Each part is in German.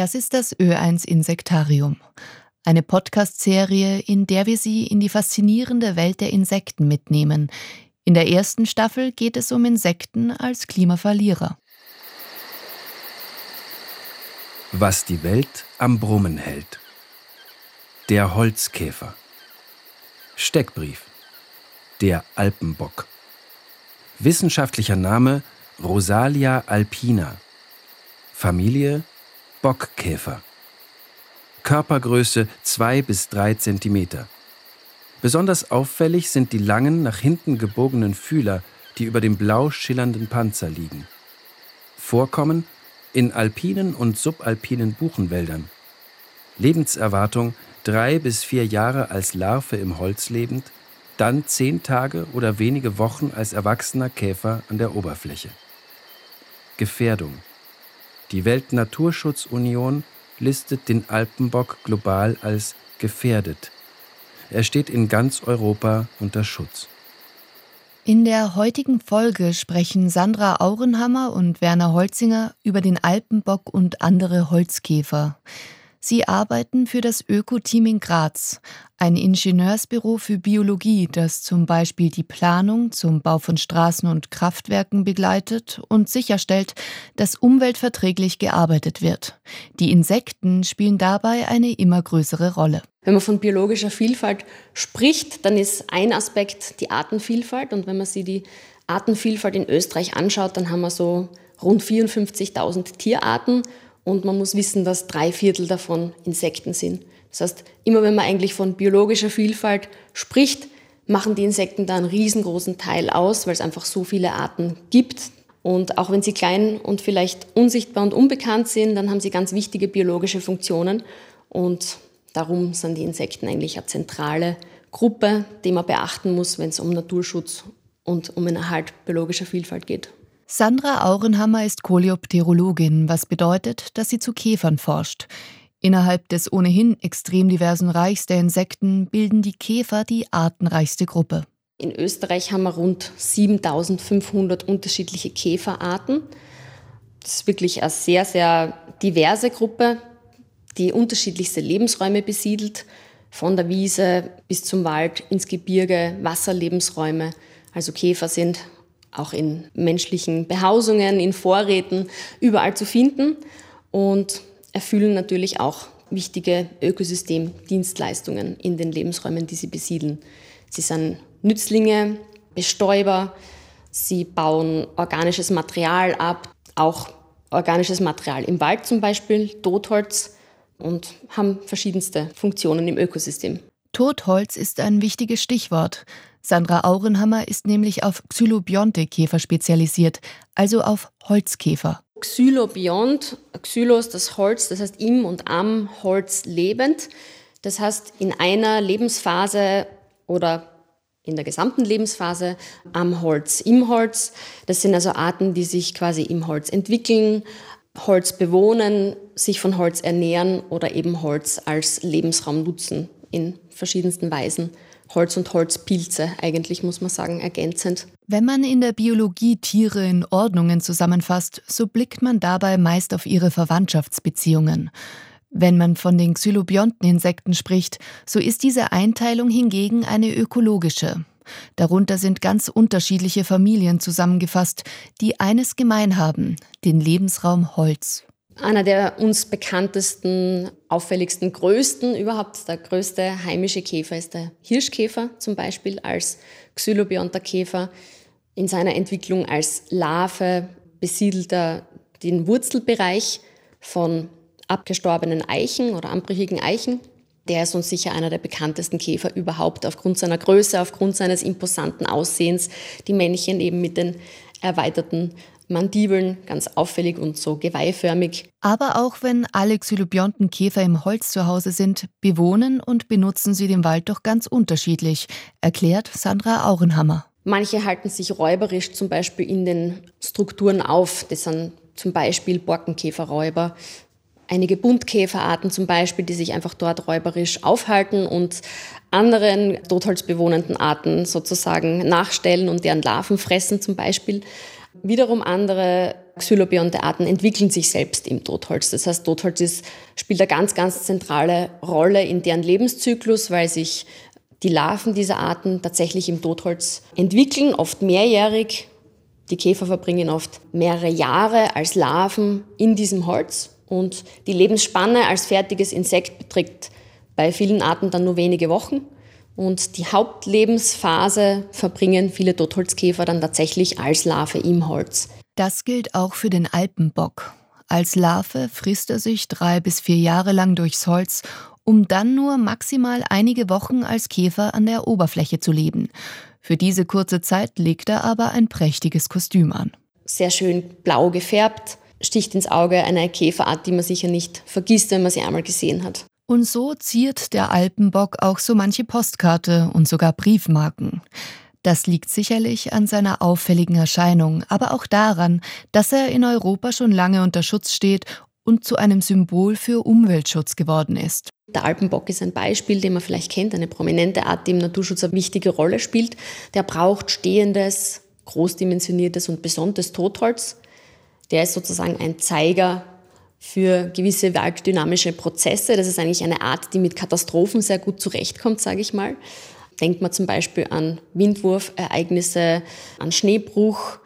Das ist das Ö1 Insektarium. Eine Podcast-Serie, in der wir Sie in die faszinierende Welt der Insekten mitnehmen. In der ersten Staffel geht es um Insekten als Klimaverlierer. Was die Welt am Brummen hält. Der Holzkäfer. Steckbrief. Der Alpenbock. Wissenschaftlicher Name Rosalia alpina. Familie Bockkäfer. Körpergröße 2 bis 3 cm. Besonders auffällig sind die langen, nach hinten gebogenen Fühler, die über dem blau schillernden Panzer liegen. Vorkommen in alpinen und subalpinen Buchenwäldern. Lebenserwartung drei bis vier Jahre als Larve im Holz lebend, dann zehn Tage oder wenige Wochen als erwachsener Käfer an der Oberfläche. Gefährdung die Weltnaturschutzunion listet den Alpenbock global als gefährdet. Er steht in ganz Europa unter Schutz. In der heutigen Folge sprechen Sandra Aurenhammer und Werner Holzinger über den Alpenbock und andere Holzkäfer. Sie arbeiten für das Öko-Team in Graz, ein Ingenieursbüro für Biologie, das zum Beispiel die Planung zum Bau von Straßen und Kraftwerken begleitet und sicherstellt, dass umweltverträglich gearbeitet wird. Die Insekten spielen dabei eine immer größere Rolle. Wenn man von biologischer Vielfalt spricht, dann ist ein Aspekt die Artenvielfalt. Und wenn man sich die Artenvielfalt in Österreich anschaut, dann haben wir so rund 54.000 Tierarten und man muss wissen, dass drei Viertel davon Insekten sind. Das heißt, immer wenn man eigentlich von biologischer Vielfalt spricht, machen die Insekten da einen riesengroßen Teil aus, weil es einfach so viele Arten gibt. Und auch wenn sie klein und vielleicht unsichtbar und unbekannt sind, dann haben sie ganz wichtige biologische Funktionen. Und darum sind die Insekten eigentlich eine zentrale Gruppe, die man beachten muss, wenn es um Naturschutz und um den Erhalt biologischer Vielfalt geht. Sandra Aurenhammer ist Koleopterologin, was bedeutet, dass sie zu Käfern forscht. Innerhalb des ohnehin extrem diversen Reichs der Insekten bilden die Käfer die artenreichste Gruppe. In Österreich haben wir rund 7500 unterschiedliche Käferarten. Das ist wirklich eine sehr, sehr diverse Gruppe, die unterschiedlichste Lebensräume besiedelt, von der Wiese bis zum Wald, ins Gebirge, Wasserlebensräume. Also Käfer sind auch in menschlichen Behausungen, in Vorräten, überall zu finden und erfüllen natürlich auch wichtige Ökosystemdienstleistungen in den Lebensräumen, die sie besiedeln. Sie sind Nützlinge, Bestäuber, sie bauen organisches Material ab, auch organisches Material im Wald zum Beispiel, Totholz und haben verschiedenste Funktionen im Ökosystem. Totholz ist ein wichtiges Stichwort. Sandra Aurenhammer ist nämlich auf Xylobionte-Käfer spezialisiert, also auf Holzkäfer. Xylobiont, Xylos, das Holz, das heißt im und am Holz lebend. Das heißt, in einer Lebensphase oder in der gesamten Lebensphase am Holz, im Holz. Das sind also Arten, die sich quasi im Holz entwickeln, Holz bewohnen, sich von Holz ernähren oder eben Holz als Lebensraum nutzen in verschiedensten Weisen. Holz und Holzpilze, eigentlich muss man sagen, ergänzend. Wenn man in der Biologie Tiere in Ordnungen zusammenfasst, so blickt man dabei meist auf ihre Verwandtschaftsbeziehungen. Wenn man von den Xylobionten-Insekten spricht, so ist diese Einteilung hingegen eine ökologische. Darunter sind ganz unterschiedliche Familien zusammengefasst, die eines gemein haben, den Lebensraum Holz. Einer der uns bekanntesten, auffälligsten, größten, überhaupt der größte heimische Käfer ist der Hirschkäfer zum Beispiel als Xylobionter Käfer. In seiner Entwicklung als Larve besiedelt er den Wurzelbereich von abgestorbenen Eichen oder anbrüchigen Eichen. Der ist uns sicher einer der bekanntesten Käfer überhaupt aufgrund seiner Größe, aufgrund seines imposanten Aussehens. Die Männchen eben mit den erweiterten Mandibeln, ganz auffällig und so geweihförmig. Aber auch wenn alle Xylobionten Käfer im Holz zu Hause sind, bewohnen und benutzen sie den Wald doch ganz unterschiedlich, erklärt Sandra Aurenhammer. Manche halten sich räuberisch zum Beispiel in den Strukturen auf. Das sind zum Beispiel Borkenkäferräuber, einige Buntkäferarten zum Beispiel, die sich einfach dort räuberisch aufhalten und anderen totholzbewohnenden Arten sozusagen nachstellen und deren Larven fressen zum Beispiel. Wiederum andere Xylobionte-Arten entwickeln sich selbst im Totholz. Das heißt, Totholz ist, spielt eine ganz, ganz zentrale Rolle in deren Lebenszyklus, weil sich die Larven dieser Arten tatsächlich im Totholz entwickeln, oft mehrjährig. Die Käfer verbringen oft mehrere Jahre als Larven in diesem Holz und die Lebensspanne als fertiges Insekt beträgt bei vielen Arten dann nur wenige Wochen. Und die Hauptlebensphase verbringen viele Totholzkäfer dann tatsächlich als Larve im Holz. Das gilt auch für den Alpenbock. Als Larve frisst er sich drei bis vier Jahre lang durchs Holz, um dann nur maximal einige Wochen als Käfer an der Oberfläche zu leben. Für diese kurze Zeit legt er aber ein prächtiges Kostüm an. Sehr schön blau gefärbt, sticht ins Auge eine Käferart, die man sicher nicht vergisst, wenn man sie einmal gesehen hat. Und so ziert der Alpenbock auch so manche Postkarte und sogar Briefmarken. Das liegt sicherlich an seiner auffälligen Erscheinung, aber auch daran, dass er in Europa schon lange unter Schutz steht und zu einem Symbol für Umweltschutz geworden ist. Der Alpenbock ist ein Beispiel, den man vielleicht kennt, eine prominente Art, die im Naturschutz eine wichtige Rolle spielt. Der braucht stehendes, großdimensioniertes und besonntes Totholz. Der ist sozusagen ein Zeiger für gewisse walddynamische Prozesse. Das ist eigentlich eine Art, die mit Katastrophen sehr gut zurechtkommt, sage ich mal. Denkt man zum Beispiel an Windwurfereignisse, an Schneebruch,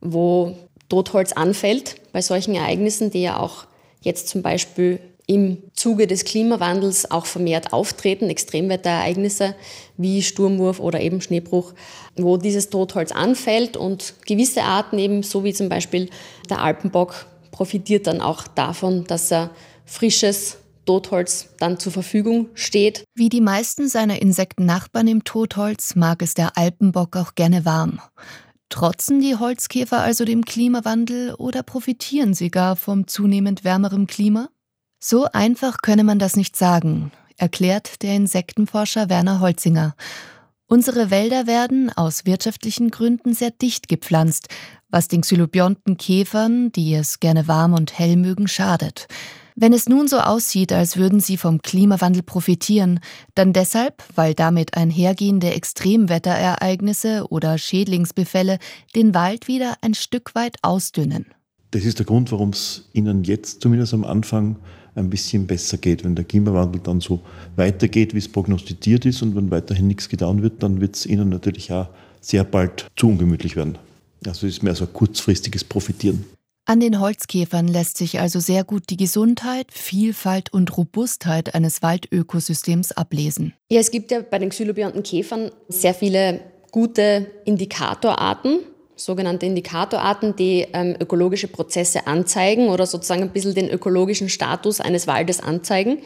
wo Totholz anfällt bei solchen Ereignissen, die ja auch jetzt zum Beispiel im Zuge des Klimawandels auch vermehrt auftreten, Extremwetterereignisse wie Sturmwurf oder eben Schneebruch, wo dieses Totholz anfällt und gewisse Arten eben, so wie zum Beispiel der Alpenbock, profitiert dann auch davon, dass er frisches Totholz dann zur Verfügung steht. Wie die meisten seiner Insektennachbarn im Totholz mag es der Alpenbock auch gerne warm. Trotzen die Holzkäfer also dem Klimawandel oder profitieren sie gar vom zunehmend wärmeren Klima? So einfach könne man das nicht sagen, erklärt der Insektenforscher Werner Holzinger. Unsere Wälder werden aus wirtschaftlichen Gründen sehr dicht gepflanzt, was den xylobionten Käfern, die es gerne warm und hell mögen, schadet. Wenn es nun so aussieht, als würden sie vom Klimawandel profitieren, dann deshalb, weil damit einhergehende Extremwetterereignisse oder Schädlingsbefälle den Wald wieder ein Stück weit ausdünnen. Das ist der Grund, warum es Ihnen jetzt zumindest am Anfang ein bisschen besser geht. Wenn der Klimawandel dann so weitergeht, wie es prognostiziert ist und wenn weiterhin nichts getan wird, dann wird es Ihnen natürlich auch sehr bald zu ungemütlich werden. Also es ist mehr so ein kurzfristiges Profitieren. An den Holzkäfern lässt sich also sehr gut die Gesundheit, Vielfalt und Robustheit eines Waldökosystems ablesen. Ja, es gibt ja bei den xylobionten Käfern sehr viele gute Indikatorarten, sogenannte Indikatorarten, die ähm, ökologische Prozesse anzeigen oder sozusagen ein bisschen den ökologischen Status eines Waldes anzeigen.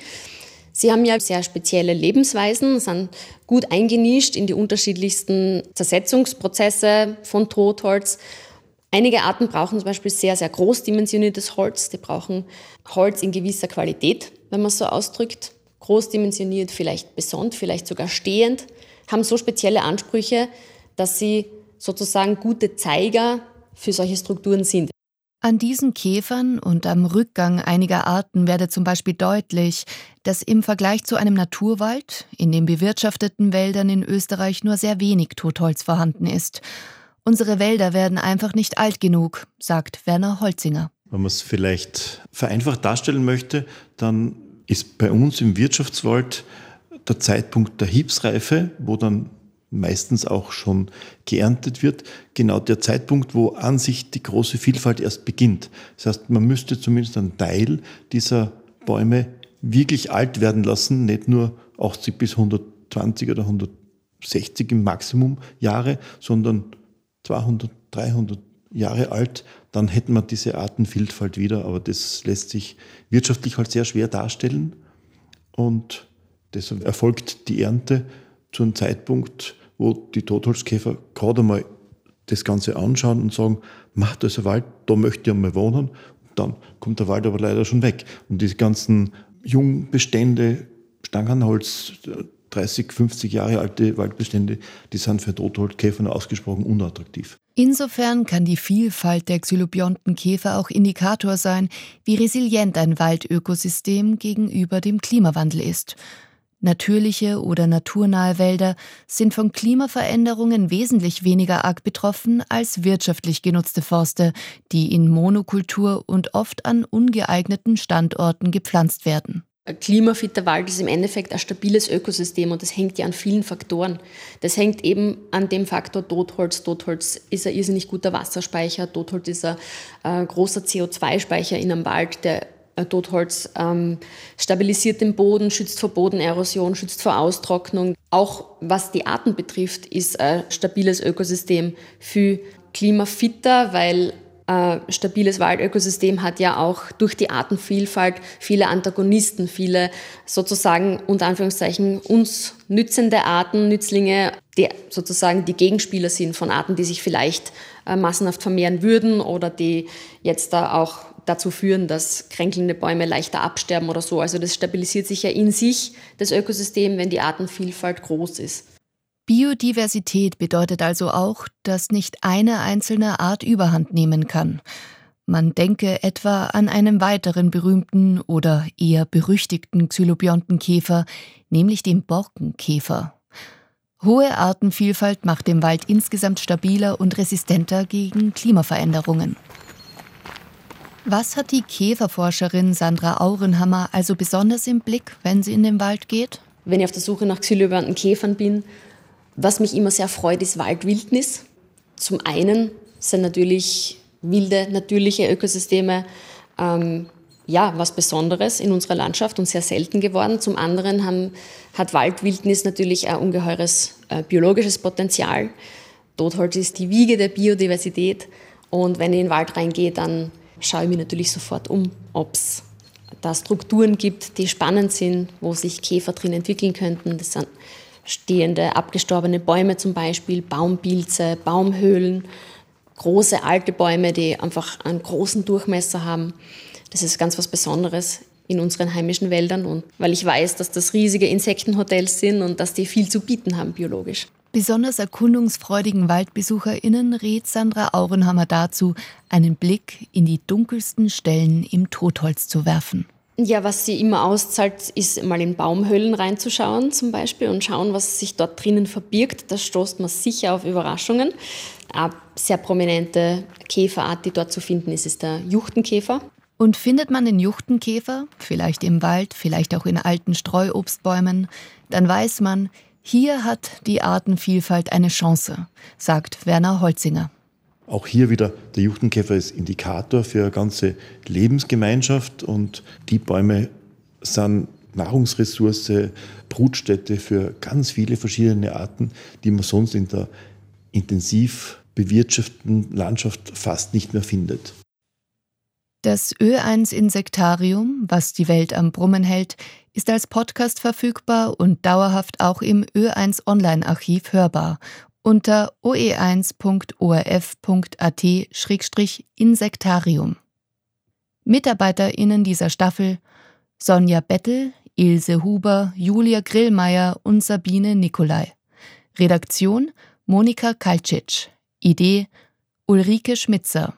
Sie haben ja sehr spezielle Lebensweisen, sind gut eingenischt in die unterschiedlichsten Zersetzungsprozesse von Totholz. Einige Arten brauchen zum Beispiel sehr, sehr großdimensioniertes Holz. Die brauchen Holz in gewisser Qualität, wenn man es so ausdrückt. Großdimensioniert, vielleicht besonders, vielleicht sogar stehend, haben so spezielle Ansprüche, dass sie sozusagen gute Zeiger für solche Strukturen sind. An diesen Käfern und am Rückgang einiger Arten werde zum Beispiel deutlich, dass im Vergleich zu einem Naturwald in den bewirtschafteten Wäldern in Österreich nur sehr wenig Totholz vorhanden ist. Unsere Wälder werden einfach nicht alt genug, sagt Werner Holzinger. Wenn man es vielleicht vereinfacht darstellen möchte, dann ist bei uns im Wirtschaftswald der Zeitpunkt der Hiebsreife, wo dann meistens auch schon geerntet wird, genau der Zeitpunkt, wo an sich die große Vielfalt erst beginnt. Das heißt, man müsste zumindest einen Teil dieser Bäume wirklich alt werden lassen, nicht nur 80 bis 120 oder 160 im Maximum Jahre, sondern 200, 300 Jahre alt, dann hätten wir diese Artenvielfalt wieder, aber das lässt sich wirtschaftlich halt sehr schwer darstellen und deshalb erfolgt die Ernte zu einem Zeitpunkt, wo die Totholzkäfer gerade mal das Ganze anschauen und sagen, macht das ein Wald, da möchte ich einmal wohnen. Und dann kommt der Wald aber leider schon weg. Und die ganzen Jungbestände, Stangenholz, 30, 50 Jahre alte Waldbestände, die sind für Totholzkäfer ausgesprochen unattraktiv. Insofern kann die Vielfalt der xylobionten Käfer auch Indikator sein, wie resilient ein Waldökosystem gegenüber dem Klimawandel ist. Natürliche oder naturnahe Wälder sind von Klimaveränderungen wesentlich weniger arg betroffen als wirtschaftlich genutzte Forste, die in Monokultur und oft an ungeeigneten Standorten gepflanzt werden. Ein klimafitter Wald ist im Endeffekt ein stabiles Ökosystem und das hängt ja an vielen Faktoren. Das hängt eben an dem Faktor Totholz. Totholz ist ein irrsinnig guter Wasserspeicher. Totholz ist ein äh, großer CO2-Speicher in einem Wald, der Totholz ähm, stabilisiert den Boden, schützt vor Bodenerosion, schützt vor Austrocknung. Auch was die Arten betrifft, ist ein stabiles Ökosystem viel klimafitter, weil äh, stabiles Waldökosystem hat ja auch durch die Artenvielfalt viele Antagonisten, viele sozusagen unter Anführungszeichen uns nützende Arten, Nützlinge, die sozusagen die Gegenspieler sind von Arten, die sich vielleicht äh, massenhaft vermehren würden oder die jetzt da auch dazu führen, dass kränkelnde Bäume leichter absterben oder so. Also das stabilisiert sich ja in sich, das Ökosystem, wenn die Artenvielfalt groß ist. Biodiversität bedeutet also auch, dass nicht eine einzelne Art überhand nehmen kann. Man denke etwa an einen weiteren berühmten oder eher berüchtigten Xylobiontenkäfer, nämlich den Borkenkäfer. Hohe Artenvielfalt macht den Wald insgesamt stabiler und resistenter gegen Klimaveränderungen. Was hat die Käferforscherin Sandra Aurenhammer also besonders im Blick, wenn sie in den Wald geht? Wenn ich auf der Suche nach xylobionten Käfern bin, was mich immer sehr freut, ist Waldwildnis. Zum einen sind natürlich wilde, natürliche Ökosysteme ähm, ja, was Besonderes in unserer Landschaft und sehr selten geworden. Zum anderen haben, hat Waldwildnis natürlich ein ungeheures äh, biologisches Potenzial. Totholz ist die Wiege der Biodiversität. Und wenn ich in den Wald reingehe, dann schaue ich mich natürlich sofort um, ob es da Strukturen gibt, die spannend sind, wo sich Käfer drin entwickeln könnten. Das sind stehende, abgestorbene Bäume zum Beispiel, Baumpilze, Baumhöhlen, große alte Bäume, die einfach einen großen Durchmesser haben. Das ist ganz was Besonderes in unseren heimischen Wäldern und weil ich weiß, dass das riesige Insektenhotels sind und dass die viel zu bieten haben biologisch. Besonders erkundungsfreudigen WaldbesucherInnen rät Sandra Aurenhammer dazu, einen Blick in die dunkelsten Stellen im Totholz zu werfen. Ja, was sie immer auszahlt, ist mal in Baumhöhlen reinzuschauen zum Beispiel und schauen, was sich dort drinnen verbirgt. Da stoßt man sicher auf Überraschungen. Eine sehr prominente Käferart, die dort zu finden ist, ist der Juchtenkäfer. Und findet man den Juchtenkäfer, vielleicht im Wald, vielleicht auch in alten Streuobstbäumen, dann weiß man, hier hat die Artenvielfalt eine Chance, sagt Werner Holzinger. Auch hier wieder, der Juchtenkäfer ist Indikator für eine ganze Lebensgemeinschaft und die Bäume sind Nahrungsressource, Brutstätte für ganz viele verschiedene Arten, die man sonst in der intensiv bewirtschafteten Landschaft fast nicht mehr findet. Das Ö1 Insektarium, was die Welt am Brummen hält, ist als Podcast verfügbar und dauerhaft auch im Ö1 Online-Archiv hörbar unter oe1.orf.at-insektarium. MitarbeiterInnen dieser Staffel Sonja Bettel, Ilse Huber, Julia Grillmeier und Sabine Nikolai. Redaktion Monika Kalcic. Idee Ulrike Schmitzer.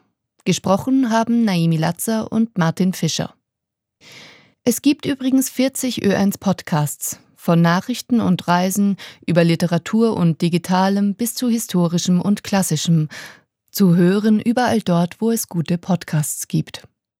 Gesprochen haben Naimi Latzer und Martin Fischer. Es gibt übrigens 40 Ö1 Podcasts, von Nachrichten und Reisen über Literatur und Digitalem bis zu historischem und klassischem, zu hören überall dort, wo es gute Podcasts gibt.